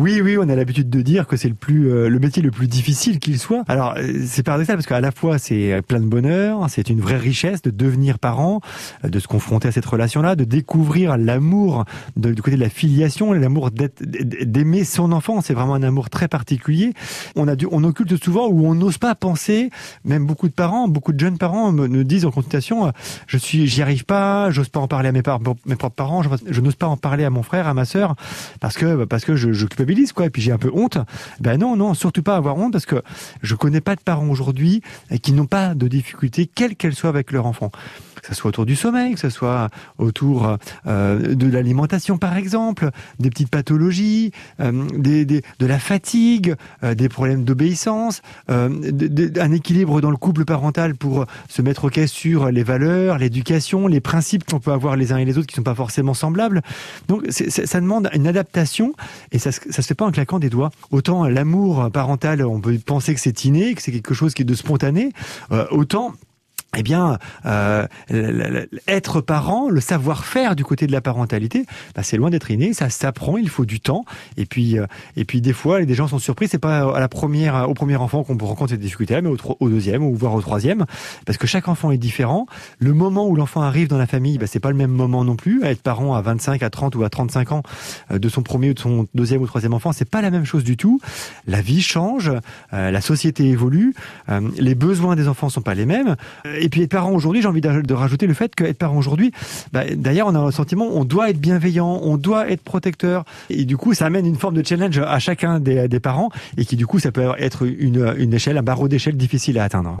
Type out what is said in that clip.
Oui, oui, on a l'habitude de dire que c'est le plus euh, le métier le plus difficile qu'il soit. Alors euh, c'est paradoxal parce qu'à la fois c'est plein de bonheur, c'est une vraie richesse de devenir parent, euh, de se confronter à cette relation-là, de découvrir l'amour du côté de la filiation, l'amour d'aimer son enfant. C'est vraiment un amour très particulier. On a dû, on occulte souvent ou on n'ose pas penser. Même beaucoup de parents, beaucoup de jeunes parents me, disent en consultation, je suis, j'y arrive pas, j'ose pas en parler à mes, mes propres parents, je, n'ose pas en parler à mon frère, à ma sœur, parce que parce que je, je et puis j'ai un peu honte. Ben non, non, surtout pas avoir honte parce que je connais pas de parents aujourd'hui qui n'ont pas de difficultés, quelles qu'elles soient avec leur enfant que ce soit autour du sommeil, que ce soit autour euh, de l'alimentation par exemple, des petites pathologies, euh, de la fatigue, euh, des problèmes d'obéissance, un équilibre dans le couple parental pour se mettre au caisse sur les valeurs, l'éducation, les principes qu'on peut avoir les uns et les autres qui sont pas forcément semblables. Donc ça demande une adaptation et ça, ça se fait pas en claquant des doigts. Autant l'amour parental, on peut penser que c'est inné, que c'est quelque chose qui est de spontané, autant eh bien, euh, être parent, le savoir-faire du côté de la parentalité, bah, c'est loin d'être inné, ça s'apprend, il faut du temps. Et puis, euh, et puis des fois, des gens sont surpris. C'est pas à la première, au premier enfant qu'on rencontre cette difficulté, mais au, deuxième ou voire au troisième, parce que chaque enfant est différent. Le moment où l'enfant arrive dans la famille, bah, c'est pas le même moment non plus. Être parent à 25, à 30 ou à 35 ans euh, de son premier ou de son deuxième ou troisième enfant, c'est pas la même chose du tout. La vie change, euh, la société évolue, les besoins des enfants sont pas les mêmes. Et puis être parent aujourd'hui, j'ai envie de, rajouter le fait qu'être parent aujourd'hui, bah, d'ailleurs, on a un sentiment, on doit être bienveillant, on doit être protecteur. Et du coup, ça amène une forme de challenge à chacun des, des parents et qui, du coup, ça peut être une, une échelle, un barreau d'échelle difficile à atteindre.